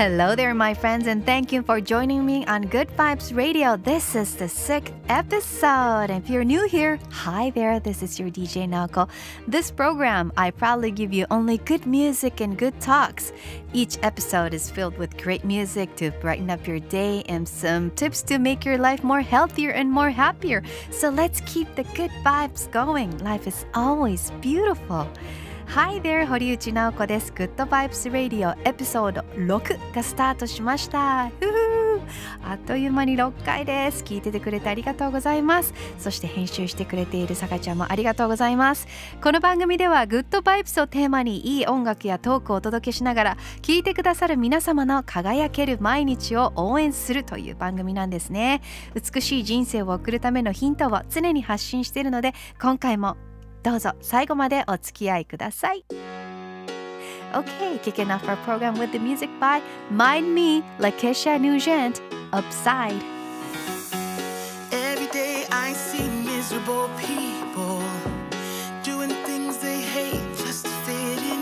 Hello there, my friends, and thank you for joining me on Good Vibes Radio. This is the sixth episode. If you're new here, hi there, this is your DJ Naoko. This program, I proudly give you only good music and good talks. Each episode is filled with great music to brighten up your day and some tips to make your life more healthier and more happier. So let's keep the good vibes going. Life is always beautiful. Hi there 堀内直子です。Good Vibes Radio エピソード6がスタートしました。ふふあっという間に6回です。聞いててくれてありがとうございます。そして編集してくれているさかちゃんもありがとうございます。この番組では Good Vibes をテーマにいい音楽やトークをお届けしながら聞いてくださる皆様の輝ける毎日を応援するという番組なんですね。美しい人生を送るためのヒントを常に発信しているので今回もどうぞ最後までお付き合いください Okay, kicking off our program with the music by Mind Me, Lakeisha Nugent, Upside. Every day I see miserable people doing things they hate just to fit in.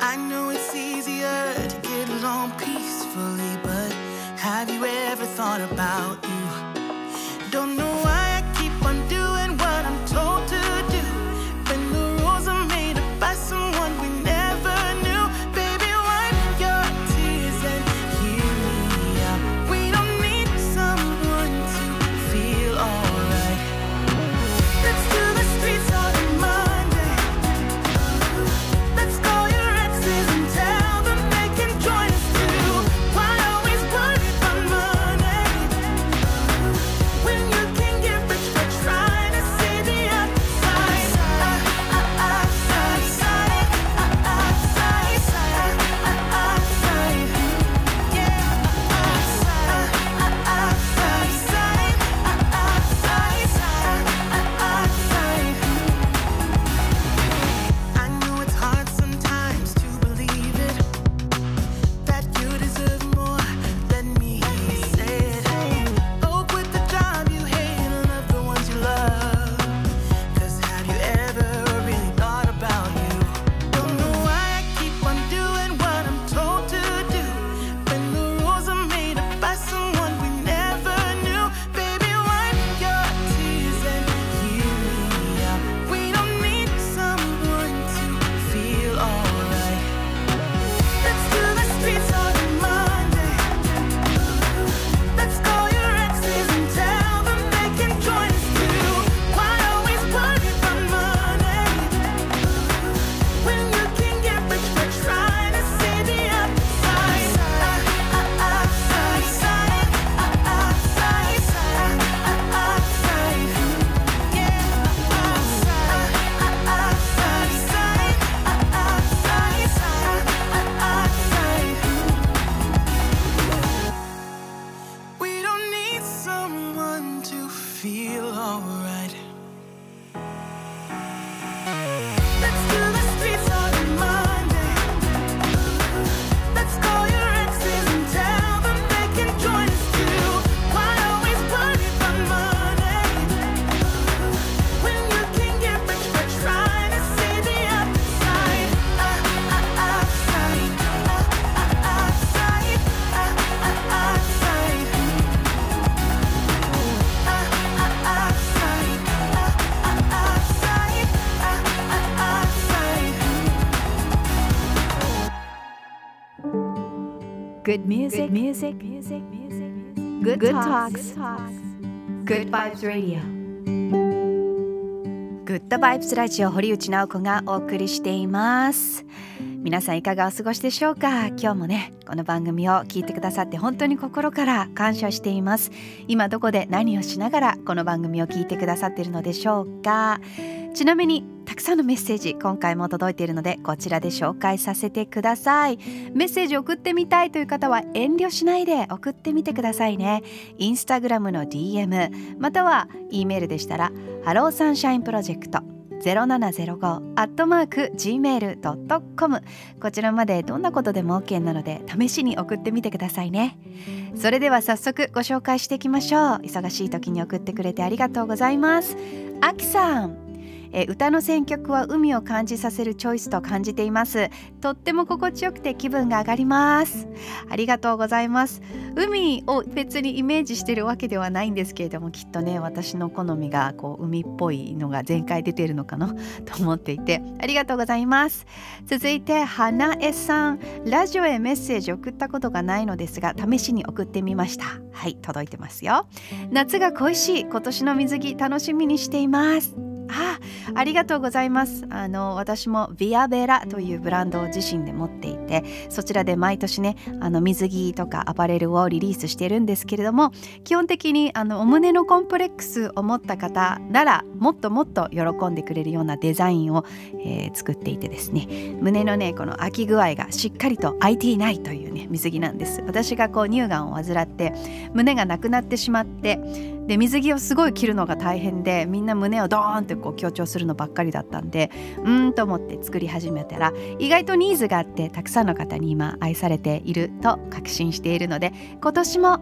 I know it's easier to get along peacefully, but have you ever thought about you? Good music, music, music, music, good, good talks, good vibes radio. Good vibes ラジオ堀内直子がお送りしています。皆さんいかがお過ごしでしょうか？今日もねこの番組を聞いてくださって本当に心から感謝しています。今どこで何をしながらこの番組を聞いてくださっているのでしょうか？ちなみにたくさんのメッセージ今回も届いているのでこちらで紹介させてください。メッセージ送ってみたいという方は遠慮しないで送ってみてくださいね。インスタグラムの DM または E メールでしたら Hello Sunshine Project 0705アットマーク gmail.com こちらまでどんなことでも OK なので試しに送ってみてくださいね。それでは早速ご紹介していきましょう。忙しい時に送ってくれてありがとうございます。あきさん。えー歌の選曲は海を感じさせるチョイスと感じています。とっても心地よくて気分が上がります。ありがとうございます。海を別にイメージしてるわけではないんですけれどもきっとね私の好みがこう海っぽいのが全開出てるのかな と思っていて。ありがとうございます。続いて花江さん。ラジオへメッセージ送ったことがないのですが試しに送ってみました。はい届いてますよ。夏が恋しい。今年の水着楽しみにしています。あありがとうございます。あの私もビアベラというブランドを自身で持っていてそちらで毎年ねあの水着とかアパレルをリリースしてるんですけれども基本的にあのお胸のコンプレックスを持った方ならもっともっと喜んでくれるようなデザインを、えー作っていてですね胸のねこの空き具合がしっかりと開いていないというね水着なんです。私がこう乳がんを患って胸がなくなってしまってで水着をすごい着るのが大変でみんな胸をドーンってこう強調するのばっかりだったんでうーんと思って作り始めたら意外とニーズがあってたくさんの方に今愛されていると確信しているので今年も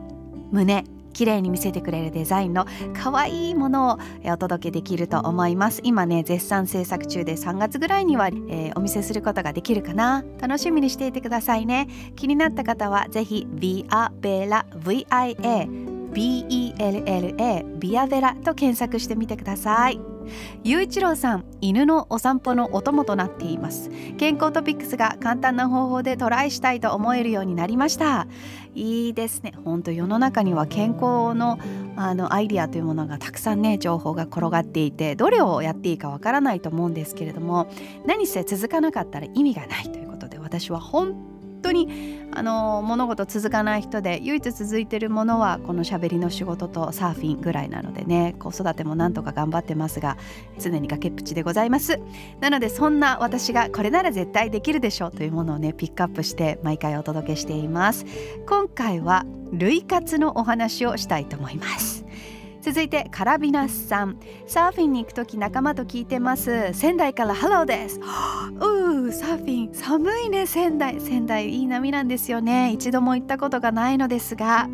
胸綺麗に見せてくれるデザインの可愛いものをお届けできると思います。今ね絶賛制作中で3月ぐらいには、えーお見せすることができるかな。楽しみにしていてくださいね。気になった方はぜひ Via Bella ビアベラと検索してみてください。ゆういちろうさん犬のお散歩のお供となっています。健康トピックスが簡単な方法でトライしたいと思えるようになりました。いいですね。本当世の中には健康のあのアイディアというものがたくさんね情報が転がっていてどれをやっていいかわからないと思うんですけれども何せ続かなかったら意味がないということで私は本当にあの物事続かない人で唯一続いてるものはこのしゃべりの仕事とサーフィンぐらいなのでね子育てもなんとか頑張ってますが常に崖っぷちでございます。なのでそんな私がこれなら絶対できるでしょうというものをねピックアップして毎回お届けしています。今回は涙活のお話をしたいと思います。続いてカラビナスさん。サーフィンに行くとき仲間と聞いてます。仙台からハローです。うーサーフィン寒いね仙台。仙台いい波なんですよね。一度も行ったことがないのですが。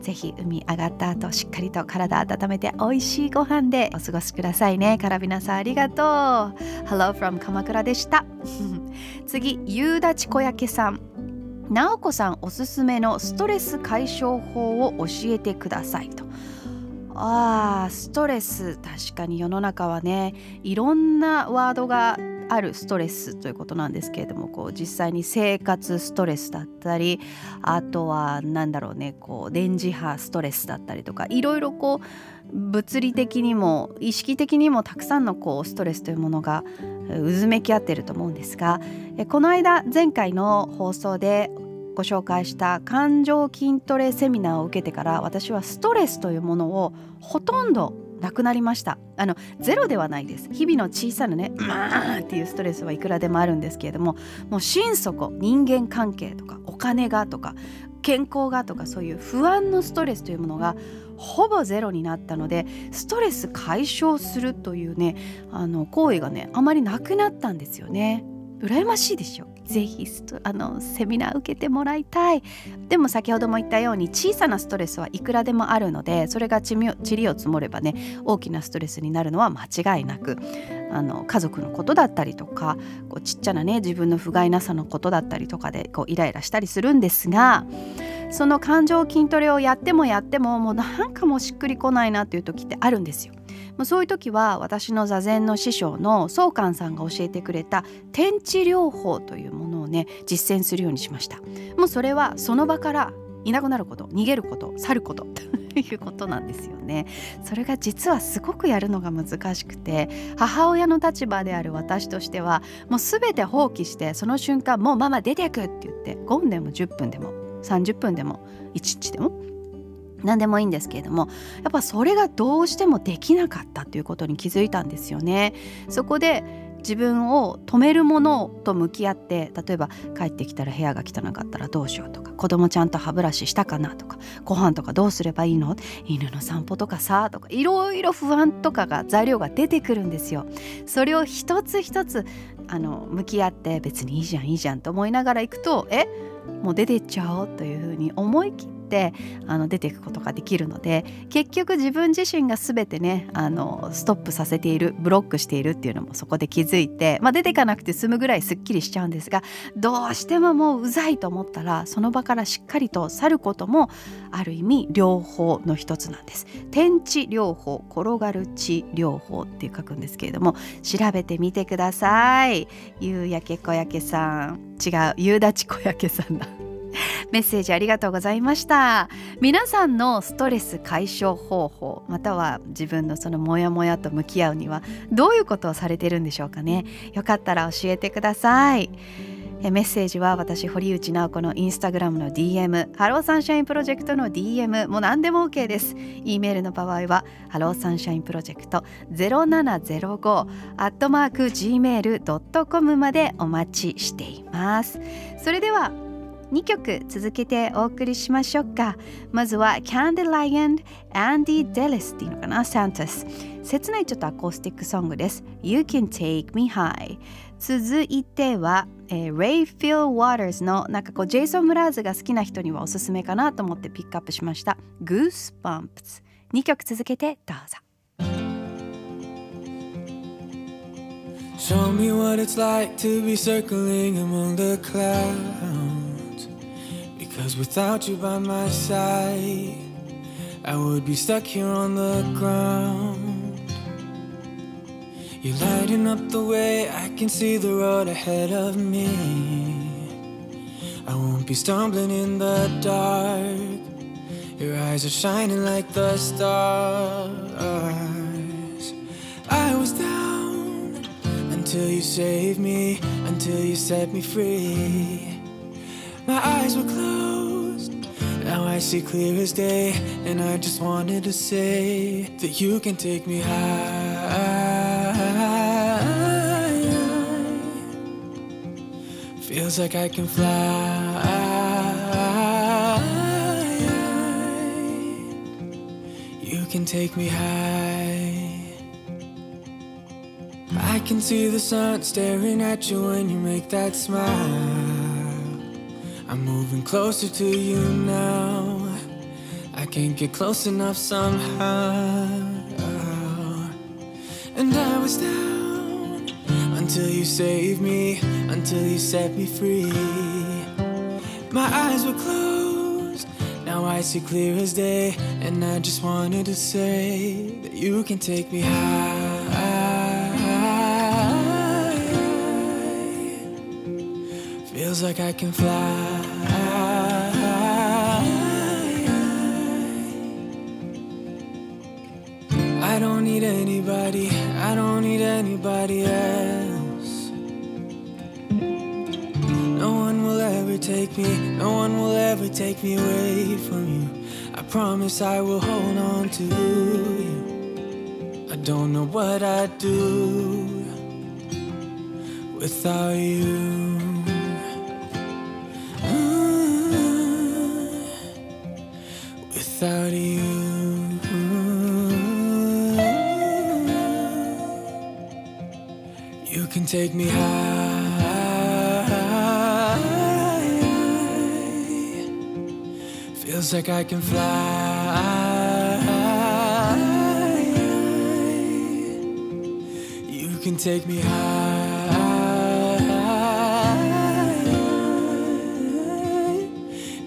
ぜひ海上がった後しっかりと体温めて美味しいご飯でお過ごしくださいね。カラビナさんありがとう。Hello from 鎌倉でした。次夕立小焼さん。直子さんおすすめのストレス解消法を教えてくださいと。あストレス。確かに世の中はねいろんなワードがあるストレスということなんですけれどもこう実際に生活ストレスだったりあとはなんだろうねこう電磁波ストレスだったりとかいろいろこう物理的にも意識的にもたくさんのこうストレスというものがえー渦めき合ってると思うんですがこの間前回の放送でご紹介した感情筋トレセミナーを受けてから私はストレスというものをほとんどなくなりました。あのゼロではないです。日々の小さなね「まあ」っていうストレスはいくらでもあるんですけれどももう心底人間関係とかお金がとか健康がとかそういう不安のストレスというものがほぼゼロになったのでストレス解消するというねあの行為がねあまりなくなったんですよね。羨ましいでしょ？ぜひあのセミナー受けてもらいたい。でも先ほども言ったように小さなストレスはいくらでもあるのでそれがちみちりを積もればね大きなストレスになるのは間違いなく。あの家族のことだったりとかこうちっちゃなね自分の不甲斐なさのことだったりとかでこうイライラしたりするんですがその感情筋トレをやってもやってももうなんかもうしっくりこないなっていう時ってあるんですよ。もうそういう時は私の座禅の師匠の宗寛さんが教えてくれた天地療法というものをね実践するようにしましたもうそれはその場からいなくなること逃げること去ることということなんですよねそれが実はすごくやるのが難しくて母親の立場である私としてはもう全て放棄してその瞬間もうママ出てくって言って5分でも10分でも30分でも1日でも何でもいいんですけれどもやっぱそれがどうしてもできなかったということに気づいたんですよね。そこで自分を止めるものと向き合って例えば帰ってきたら部屋が汚かったらどうしようとか子供ちゃんと歯ブラシしたかなとかご飯とかどうすればいいの？犬の散歩とかさとかいろいろ不安とかが材料が出てくるんですよ。それを一つ一つあの向き合って別にいいじゃんいいじゃんと思いながら行くとえ？もう出てっちゃおうというふうに思い切ってあの出ていくことができるので結局自分自身が全てねあのストップさせているブロックしているっていうのもそこで気づいて、まあ、出ていかなくて済むぐらいすっきりしちゃうんですがどうしてももううざいと思ったらその場からしっかりと去ることもある意味療法の一つなんです。天地療法転がる地療法って書くんですけれども調べてみてください。夕焼け小焼けさん違う夕立小焼けさんだ。メッセージありがとうございました。皆さんのストレス解消方法または自分のそのモヤモヤと向き合うにはどういうことをされてるんでしょうかね。よかったら教えてください。メッセージは私堀内直子のインスタグラムの DM Hello Sunshine Project の DM もう何でも OK です。E メールの場合は Hello Sunshine Project 0705アットマーク Gmail.com までお待ちしています。それでは2曲続けてお送りしましょうか。まずは Candy Lion Andy Delis っていうのかなサンタス切ないちょっとアコースティックソングです。You Can Take Me High 続いては、えー、Ray Phil Waters のなんかこうジェイソン・ムラーズが好きな人にはおすすめかなと思ってピックアップしました。Goosebumps 2曲続けてどうぞ。Show me what it's like to be circling among the clouds. Cause without you by my side, I would be stuck here on the ground. You're lighting up the way, I can see the road ahead of me. I won't be stumbling in the dark. Your eyes are shining like the stars. I was down until you saved me, until you set me free. My eyes were closed. Now I see clear as day, and I just wanted to say that you can take me high. Feels like I can fly. You can take me high. I can see the sun staring at you when you make that smile. I'm moving closer to you now. I can't get close enough somehow. And I was down until you saved me, until you set me free. My eyes were closed, now I see clear as day. And I just wanted to say that you can take me high. Feels like I can fly. Need anybody, I don't need anybody else. No one will ever take me, no one will ever take me away from you. I promise I will hold on to you. I don't know what I'd do without you. Mm. without you. Take me high. Feels like I can fly. You can take me high.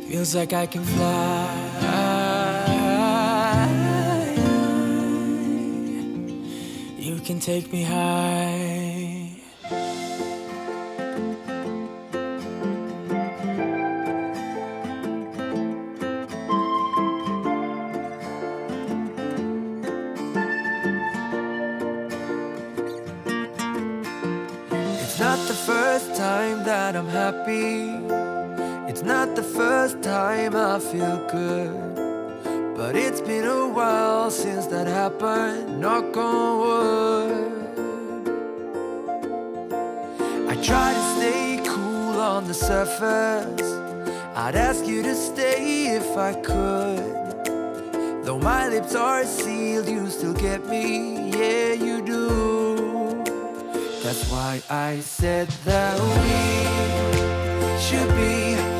Feels like I can fly. You can take me high. That I'm happy. It's not the first time I feel good. But it's been a while since that happened. Knock on wood. I try to stay cool on the surface. I'd ask you to stay if I could. Though my lips are sealed, you still get me. Yeah, you do. That's why I said that we should be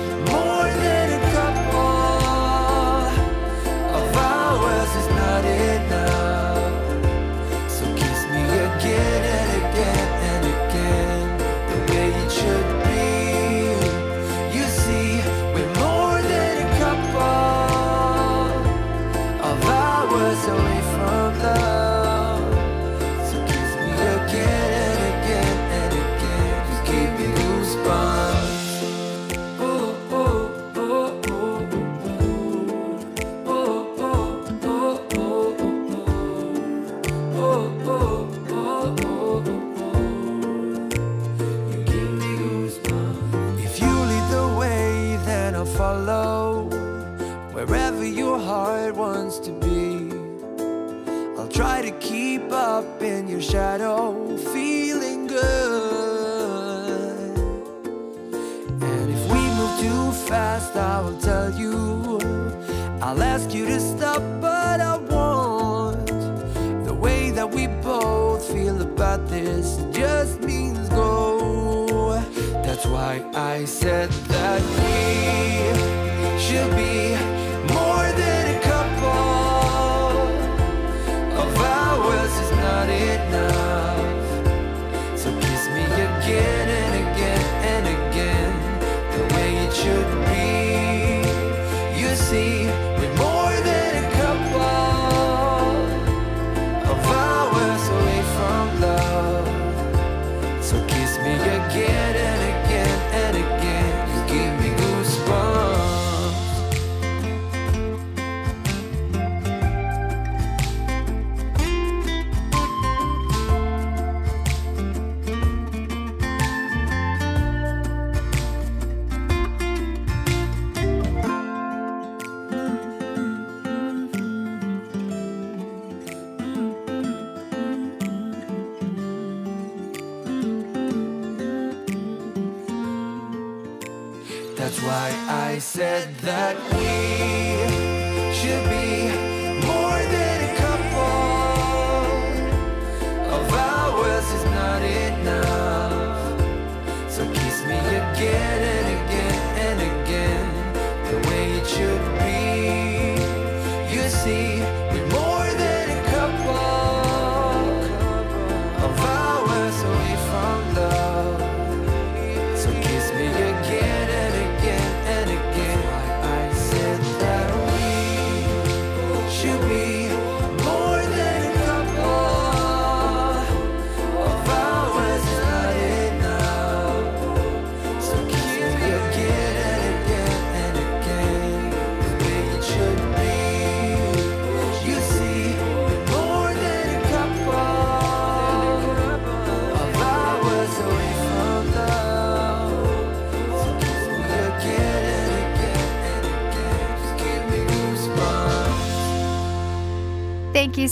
I said that we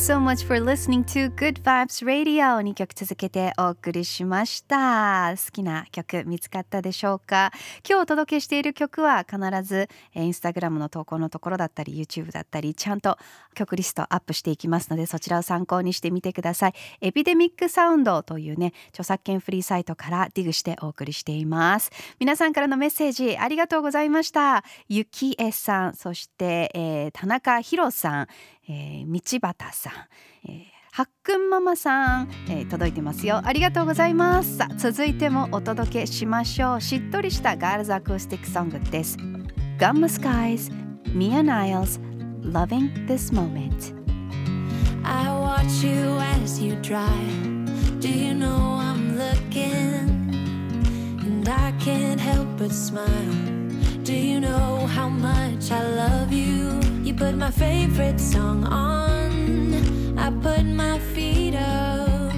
so much for listening to Good Vibes Radio 2曲続けてお送りしました。好きな曲見つかったでしょうか？今日お届けしている曲は必ずえーインスタグラムの投稿のところだったり YouTube だったりちゃんと曲リストアップしていきますのでそちらを参考にしてみてください。エピデミックサウンドというね著作権フリーサイトからディグしてお送りしています。皆さんからのメッセージありがとうございました。ゆきえさんそして、えー田中ひろさん。えー、道端さん、えー、はっくんママさん、えー、届いてますよ。ありがとうございます。さ続いてもお届けしましょう。しっとりしたガールズアクースティックソングです。ガムスカイミア・ナイルズ Loving This I watch you as you drive. Do you know I'm looking? And I can't help but smile. Do you know how much I love you? You put my favorite song on. I put my feet up.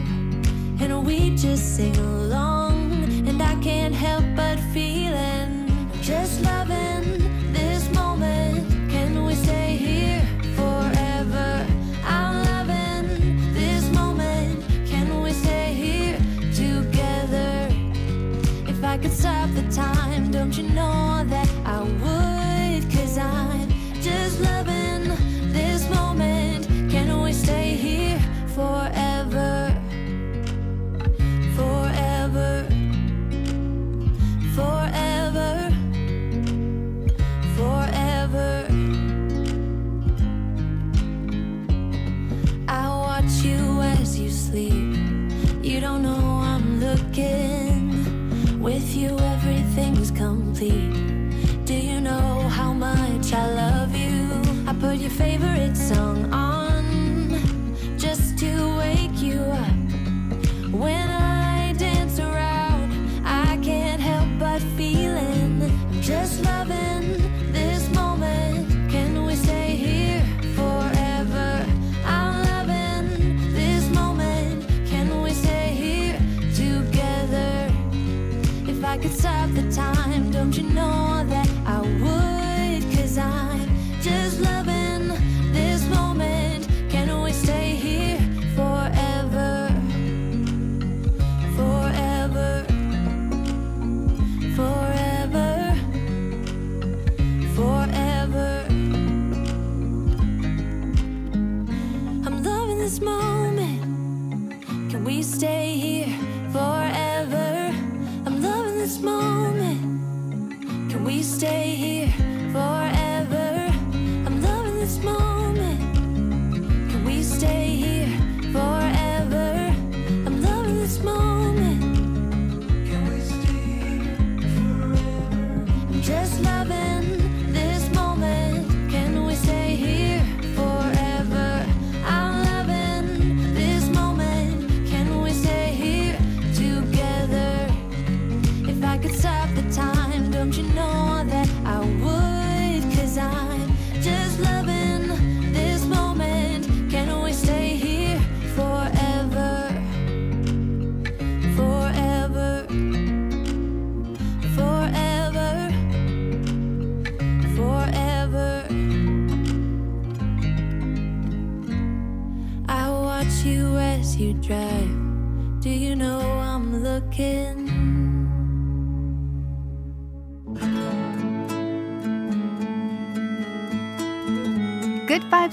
And we just sing along. And I can't help but feeling just loving this moment. Can we stay here forever? I'm loving this moment. Can we stay here together? If I could stop the time, don't you know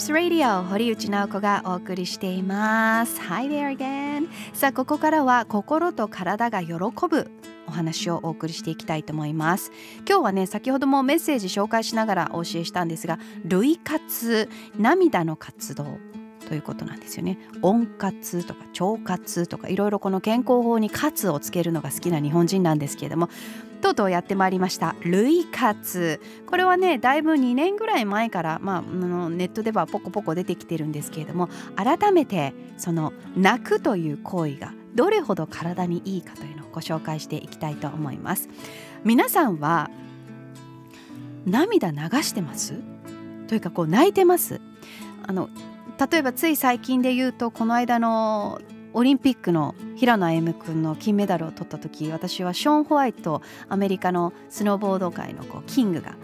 Good Vibes Radio 堀内直子がお送りしています。Hi there again. さあここからは心と体が喜ぶお話をお送りしていきたいと思います。今日はね先ほどもメッセージ紹介しながらお教えしたんですが涙活涙の活動。ということなんですよね。温活とか腸活とかいろいろこの健康法に活をつけるのが好きな日本人なんですけれどもとうとうやってまいりました。類活。これはねだいぶ2年ぐらい前から、まあ、あのネットではポコポコ出てきてるんですけれども改めてその泣くという行為がどれほど体にいいかというのをご紹介していきたいと思います。皆さんは涙流してます？というかこう泣いてます？あの例えばつい最近で言うとこの間のオリンピックの平野歩夢君の金メダルを取った時私はショーン・ホワイトアメリカのスノーボード界のこうキングが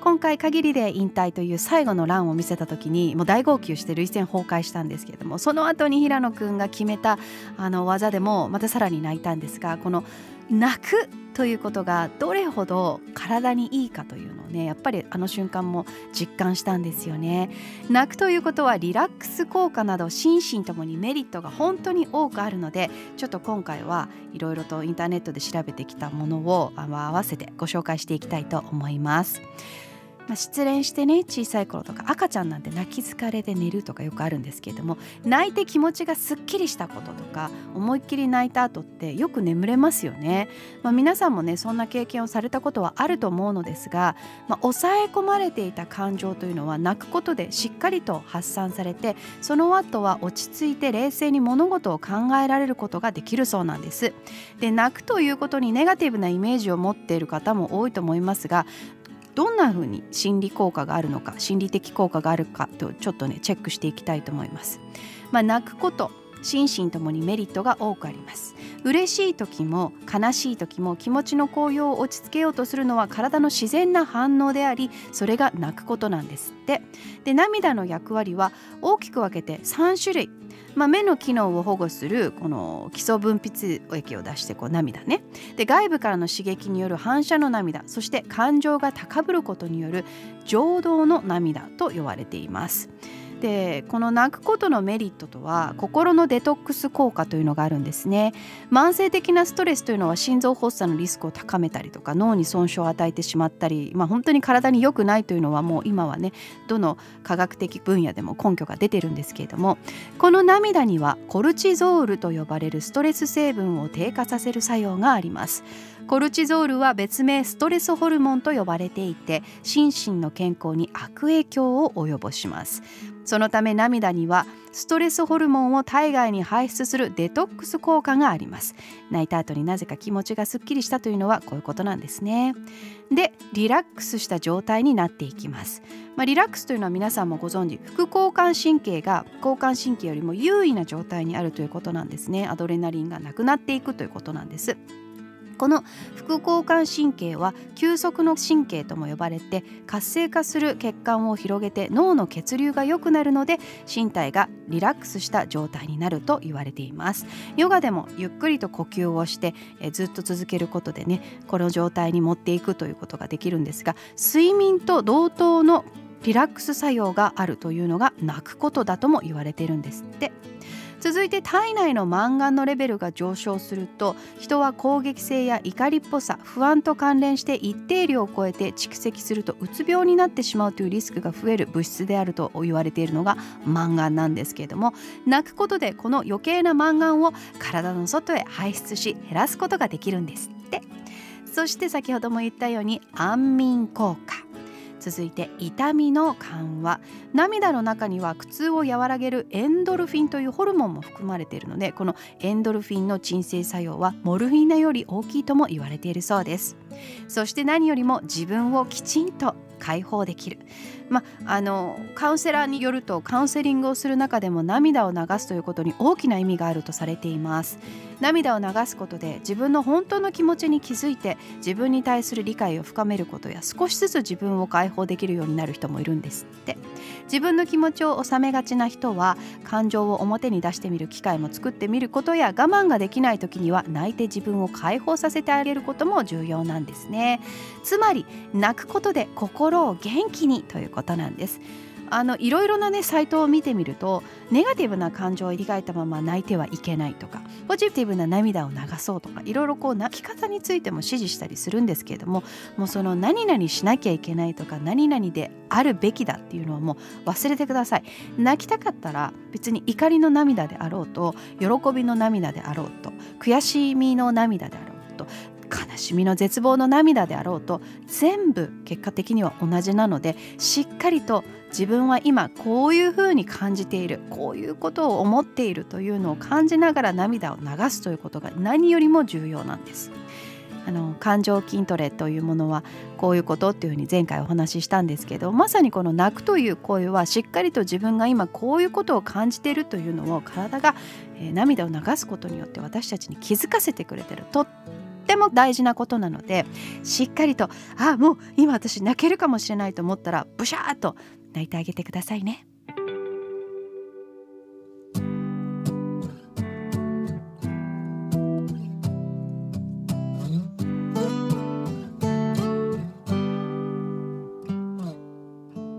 今回限りで引退という最後のランを見せた時にもう大号泣して涙腺崩壊したんですけれどもその後に平野君が決めたあの技でもまたさらに泣いたんですがこの泣くということがどれほど体にいいかというねやっぱりあの瞬間も実感したんですよね。泣くということはリラックス効果など心身ともにメリットが本当に多くあるのでちょっと今回はいろいろとインターネットで調べてきたものを合わせてご紹介していきたいと思います。まあ、失恋してね小さい頃とか赤ちゃんなんて泣き疲れで寝るとかよくあるんですけれども泣いて気持ちがすっきりしたこととか思いっきり泣いた後ってよく眠れますよね、まあ、皆さんもねそんな経験をされたことはあると思うのですが、まあ、抑え込まれていた感情というのは泣くことでしっかりと発散されてその後は落ち着いて冷静に物事を考えられることができるそうなんです。で泣くということにネガティブなイメージを持っている方も多いと思いますがどんな風に心理効果があるのか心理的効果があるかとちょっとねチェックしていきたいと思います。まあ、泣くこと心身ともにメリットが多くあります。嬉しい時も悲しい時も気持ちの高揚を落ち着けようとするのは体の自然な反応でありそれが泣くことなんですって。で涙の役割は大きく分けて3種類。まあ、目の機能を保護するこの基礎分泌液を出してこう涙ねで外部からの刺激による反射の涙そして感情が高ぶることによる情動の涙と呼ばれています。でこの泣くことのメリットとは心のデトックス効果というのがあるんですね。慢性的なストレスというのは心臓発作のリスクを高めたりとか脳に損傷を与えてしまったり、まあ、本当に体に良くないというのはもう今はねどの科学的分野でも根拠が出てるんですけれどもこの涙にはコルチゾールと呼ばれるストレス成分を低下させる作用があります。コルチゾールは別名ストレスホルモンと呼ばれていて心身の健康に悪影響を及ぼしますそのため涙にはストレスホルモンを体外に排出するデトックス効果があります。泣いた後になぜか気持ちがすっきりしたというのはこういうことなんですね。でリラックスした状態になっていきます、まあ、リラックスというのは皆さんもご存知副交感神経が交感神経よりも優位な状態にあるということなんですね。アドレナリンがなくなっていくということなんです。この副交感神経は休息の神経とも呼ばれて活性化する血管を広げて脳の血流が良くなるので身体がリラックスした状態になると言われています。ヨガでもゆっくりと呼吸をしてえずっと続けることでねこの状態に持っていくということができるんですが睡眠と同等のリラックス作用があるというのが泣くことだとも言われているんですって。続いて体内のマンガンのレベルが上昇すると人は攻撃性や怒りっぽさ不安と関連して一定量を超えて蓄積するとうつ病になってしまうというリスクが増える物質であると言われているのがマンガンなんですけれども泣くことでこの余計なマンガンを体の外へ排出し減らすことができるんですって。そして先ほども言ったように安眠効果。続いて痛みの緩和。涙の中には苦痛を和らげるエンドルフィンというホルモンも含まれているのでこのエンドルフィンの鎮静作用はモルフィナより大きいとも言われているそうです。そして何よりも自分をきちんと解放できる。まあのカウンセラーによるとカウンセリングをする中でも涙を流すということに大きな意味があるとされています。涙を流すことで自分の本当の気持ちに気づいて自分に対する理解を深めることや少しずつ自分を解放できるようになる人もいるんですって。自分の気持ちを収めがちな人は感情を表に出してみる機会も作ってみることや我慢ができない時には泣いて自分を解放させてあげることも重要なんですね。つまり泣くことで心を元気にということなんです。あのいろいろなねサイトを見てみるとネガティブな感情を描いたまま泣いてはいけないとかポジティブな涙を流そうとかいろいろこう泣き方についても指示したりするんですけれどももうその何々しなきゃいけないとか何々であるべきだっていうのはもう忘れてください。泣きたかったら別に怒りの涙であろうと喜びの涙であろうと悔しみの涙であろうと悲しみの絶望の涙であろうと全部結果的には同じなのでしっかりと自分は今こういうふうに感じているこういうことを思っているというのを感じながら涙を流すということが何よりも重要なんです。あの感情筋トレというものはこういうことっていうふうに前回お話ししたんですけどまさにこの泣くという声はしっかりと自分が今こういうことを感じているというのを体が、えー涙を流すことによって私たちに気づかせてくれてるとっても大事なことなのでしっかりとあもう今私泣けるかもしれないと思ったらブシャーっと泣いてあげてくださいね。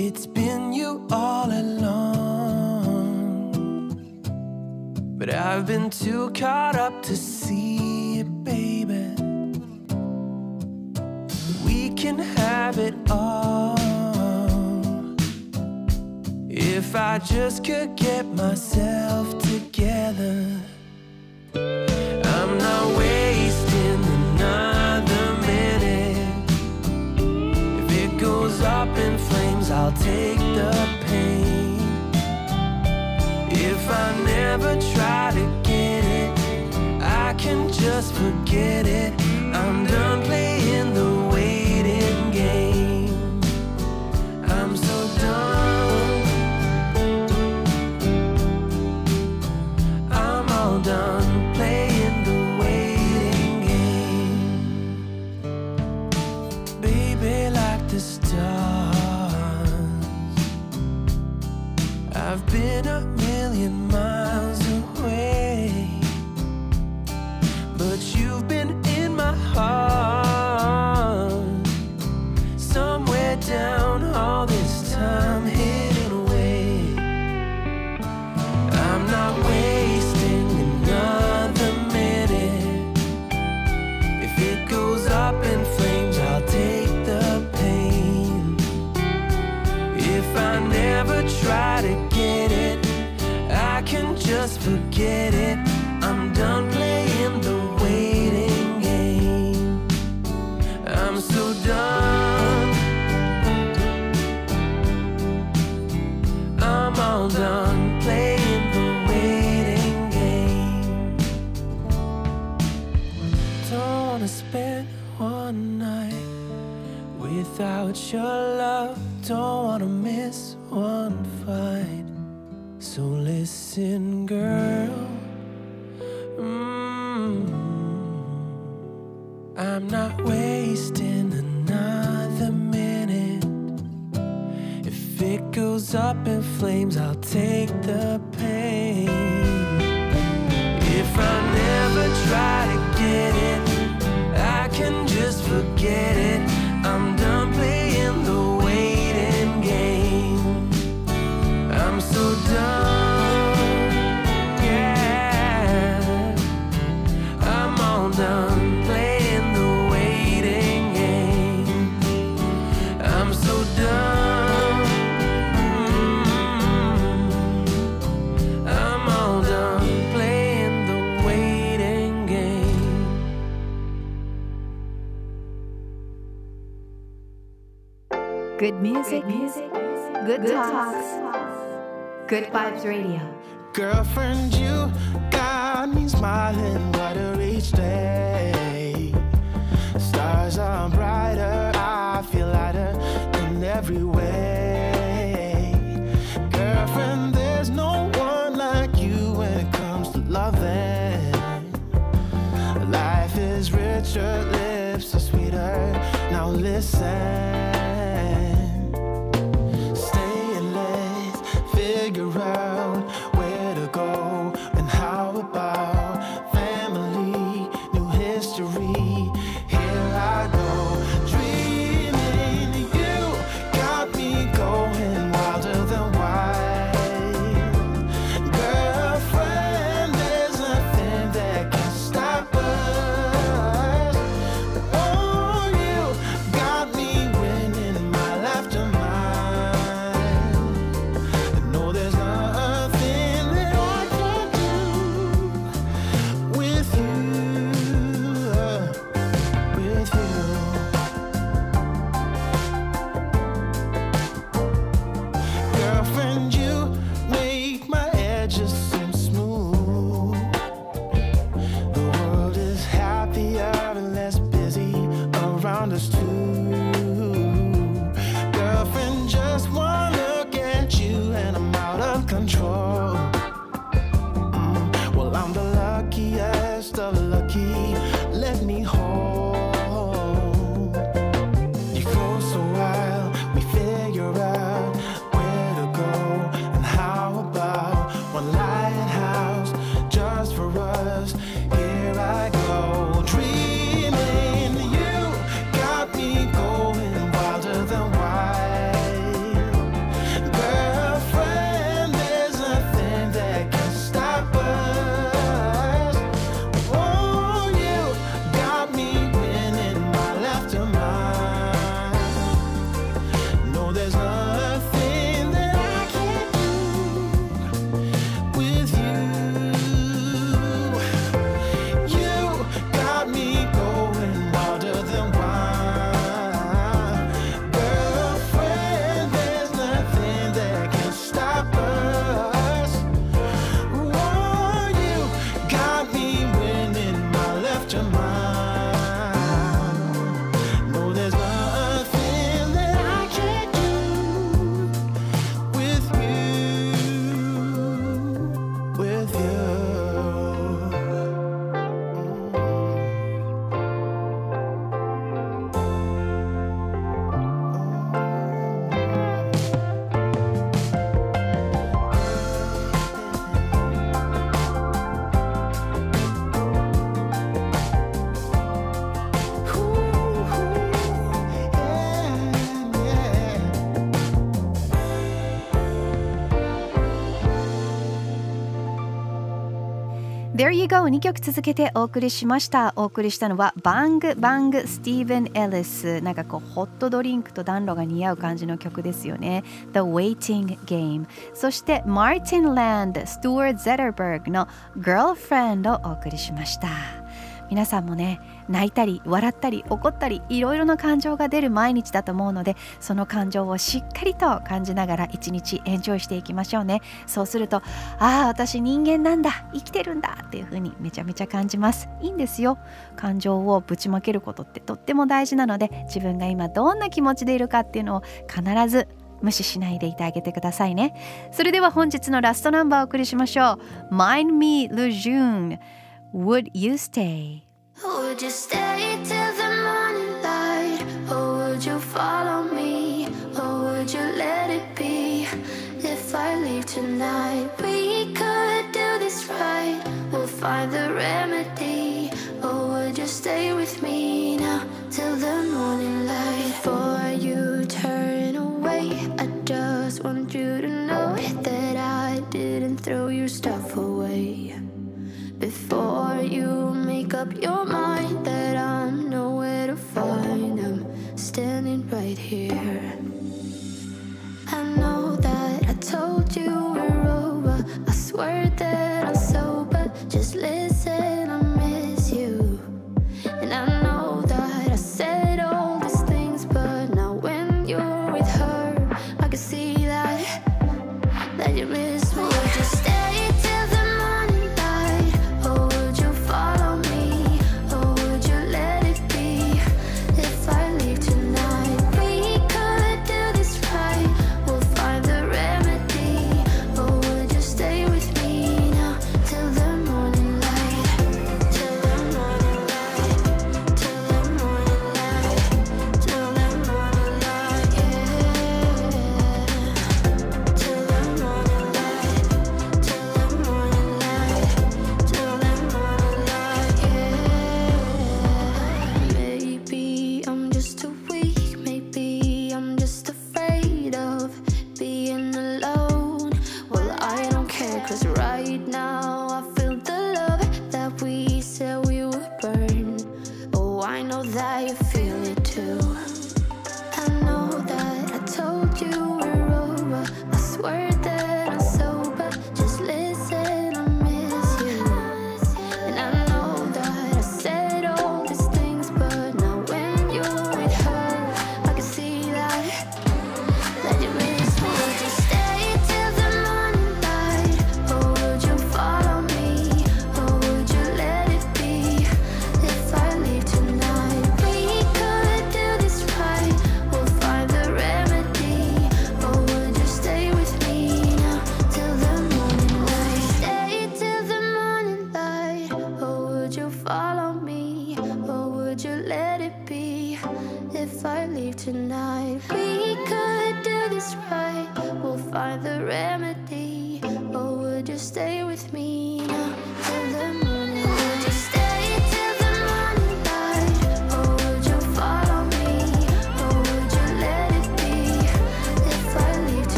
It's been you all along. But I've been too caught I just could get myself together. I'm not wasting another minute. If it goes up in flames, I'll take the pain. If I never try to get it, I can just forget it. I've been a million miles away, without your love. Don't wanna miss one fight. So listen, girl. Mm. I'm not wasting another minute. If it goes up in flames, I'll take the Good music, good talks, good vibes radio. Girlfriend, you got me smiling brighter each day. Stars are brighter, I feel lighter in every way. Girlfriend, there's no one like you when it comes to loving. Life is richer, lips are sweeter. Now listen. There You Go」2曲続けてお送りしました。お送りしたのはバングバングスティーブン・エリスなんかこうホットドリンクと暖炉が似合う感じの曲ですよね。The Waiting Game そしてマーティン・ランドストゥアー・ゼタバーグの Girlfriend をお送りしました。皆さんもね泣いたり笑ったり怒ったりいろいろな感情が出る毎日だと思うのでその感情をしっかりと感じながら一日エンジョイしていきましょうね。そうするとああ私人間なんだ生きてるんだっていう風にめちゃめちゃ感じます。いいんですよ。感情をぶちまけることってとっても大事なので自分が今どんな気持ちでいるかっていうのを必ず無視しないでいてあげてくださいね。それでは本日のラストナンバーをお送りしましょう。Mind Me Lejeune Would You Stay? Would you stay till the morning light? Or would you follow me? Or would you let it be? If I leave tonight, we could do this right. We'll find the remedy. Or would you stay with me now till the morning light? Up your mind that I'm nowhere to find, I'm standing right here. I know that I told you we're over. I swear that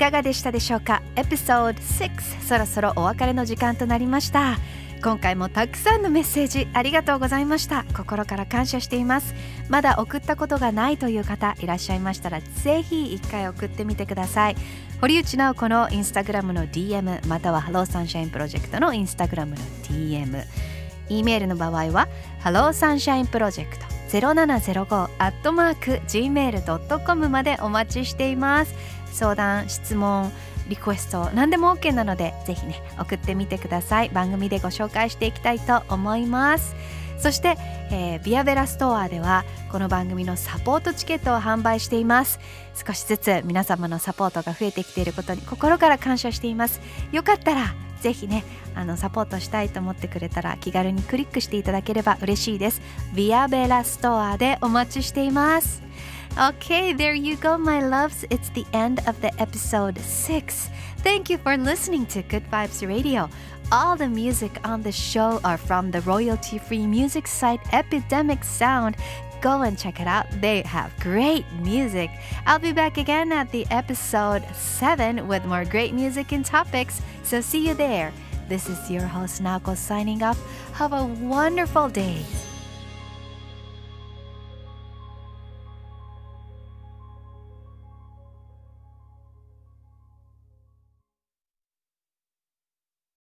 かがでしたでしょうか？エピソード6そろそろお別れの時間となりました。今回もたくさんのメッセージありがとうございました。心から感謝しています。まだ送ったことがないという方いらっしゃいましたらぜひ一回送ってみてください。堀内直子のインスタグラムの DM または Hello Sunshine Project のインスタグラムの DM E メールの場合は Hello Sunshine Project 0705アットマーク gmail.com までお待ちしています。相談質問リクエスト何でも OK なのでぜひね送ってみてください。番組でご紹介していきたいと思います。そして、えービアベラストアではこの番組のサポートチケットを販売しています。少しずつ皆様のサポートが増えてきていることに心から感謝しています。よかったらぜひねあのサポートしたいと思ってくれたら気軽にクリックしていただければ嬉しいです。ビアベラストアでお待ちしています。Okay, there you go, my loves. It's the end of the episode 6. Thank you for listening to Good Vibes Radio. All the music on the show are from the royalty free music site Epidemic Sound. Go and check it out. They have great music. I'll be back again at the episode 7 with more great music and topics. So see you there. This is your host Nako signing off. Have a wonderful day.